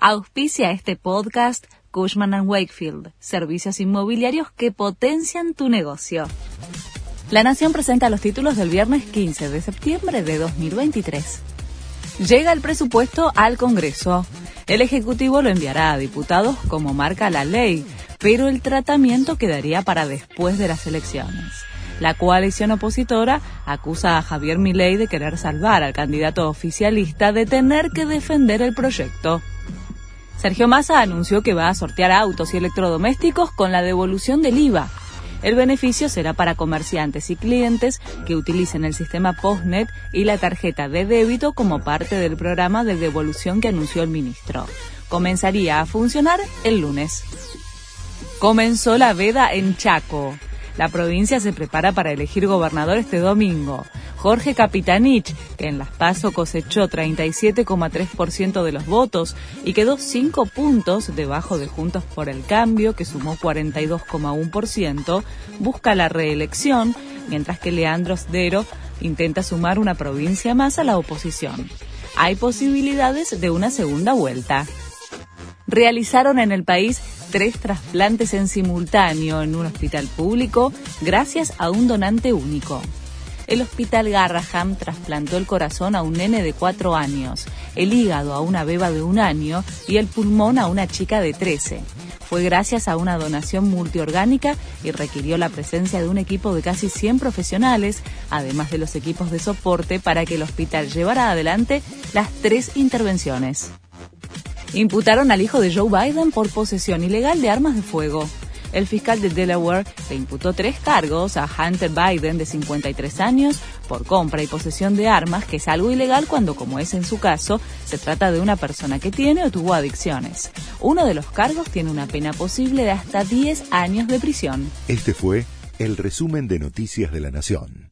Auspicia este podcast Cushman ⁇ Wakefield, servicios inmobiliarios que potencian tu negocio. La Nación presenta los títulos del viernes 15 de septiembre de 2023. Llega el presupuesto al Congreso. El Ejecutivo lo enviará a diputados como marca la ley, pero el tratamiento quedaría para después de las elecciones. La coalición opositora acusa a Javier Milei de querer salvar al candidato oficialista de tener que defender el proyecto. Sergio Massa anunció que va a sortear autos y electrodomésticos con la devolución del IVA. El beneficio será para comerciantes y clientes que utilicen el sistema Postnet y la tarjeta de débito como parte del programa de devolución que anunció el ministro. Comenzaría a funcionar el lunes. Comenzó la veda en Chaco. La provincia se prepara para elegir gobernador este domingo. Jorge Capitanich, que en Las Paso cosechó 37,3% de los votos y quedó 5 puntos debajo de Juntos por el Cambio, que sumó 42,1%, busca la reelección, mientras que Leandro Sdero intenta sumar una provincia más a la oposición. Hay posibilidades de una segunda vuelta. Realizaron en el país tres trasplantes en simultáneo en un hospital público gracias a un donante único. El hospital Garraham trasplantó el corazón a un nene de cuatro años, el hígado a una beba de un año y el pulmón a una chica de 13. Fue gracias a una donación multiorgánica y requirió la presencia de un equipo de casi 100 profesionales, además de los equipos de soporte para que el hospital llevara adelante las tres intervenciones imputaron al hijo de Joe Biden por posesión ilegal de armas de fuego. El fiscal de Delaware le imputó tres cargos a Hunter Biden, de 53 años, por compra y posesión de armas, que es algo ilegal cuando, como es en su caso, se trata de una persona que tiene o tuvo adicciones. Uno de los cargos tiene una pena posible de hasta 10 años de prisión. Este fue el resumen de Noticias de la Nación.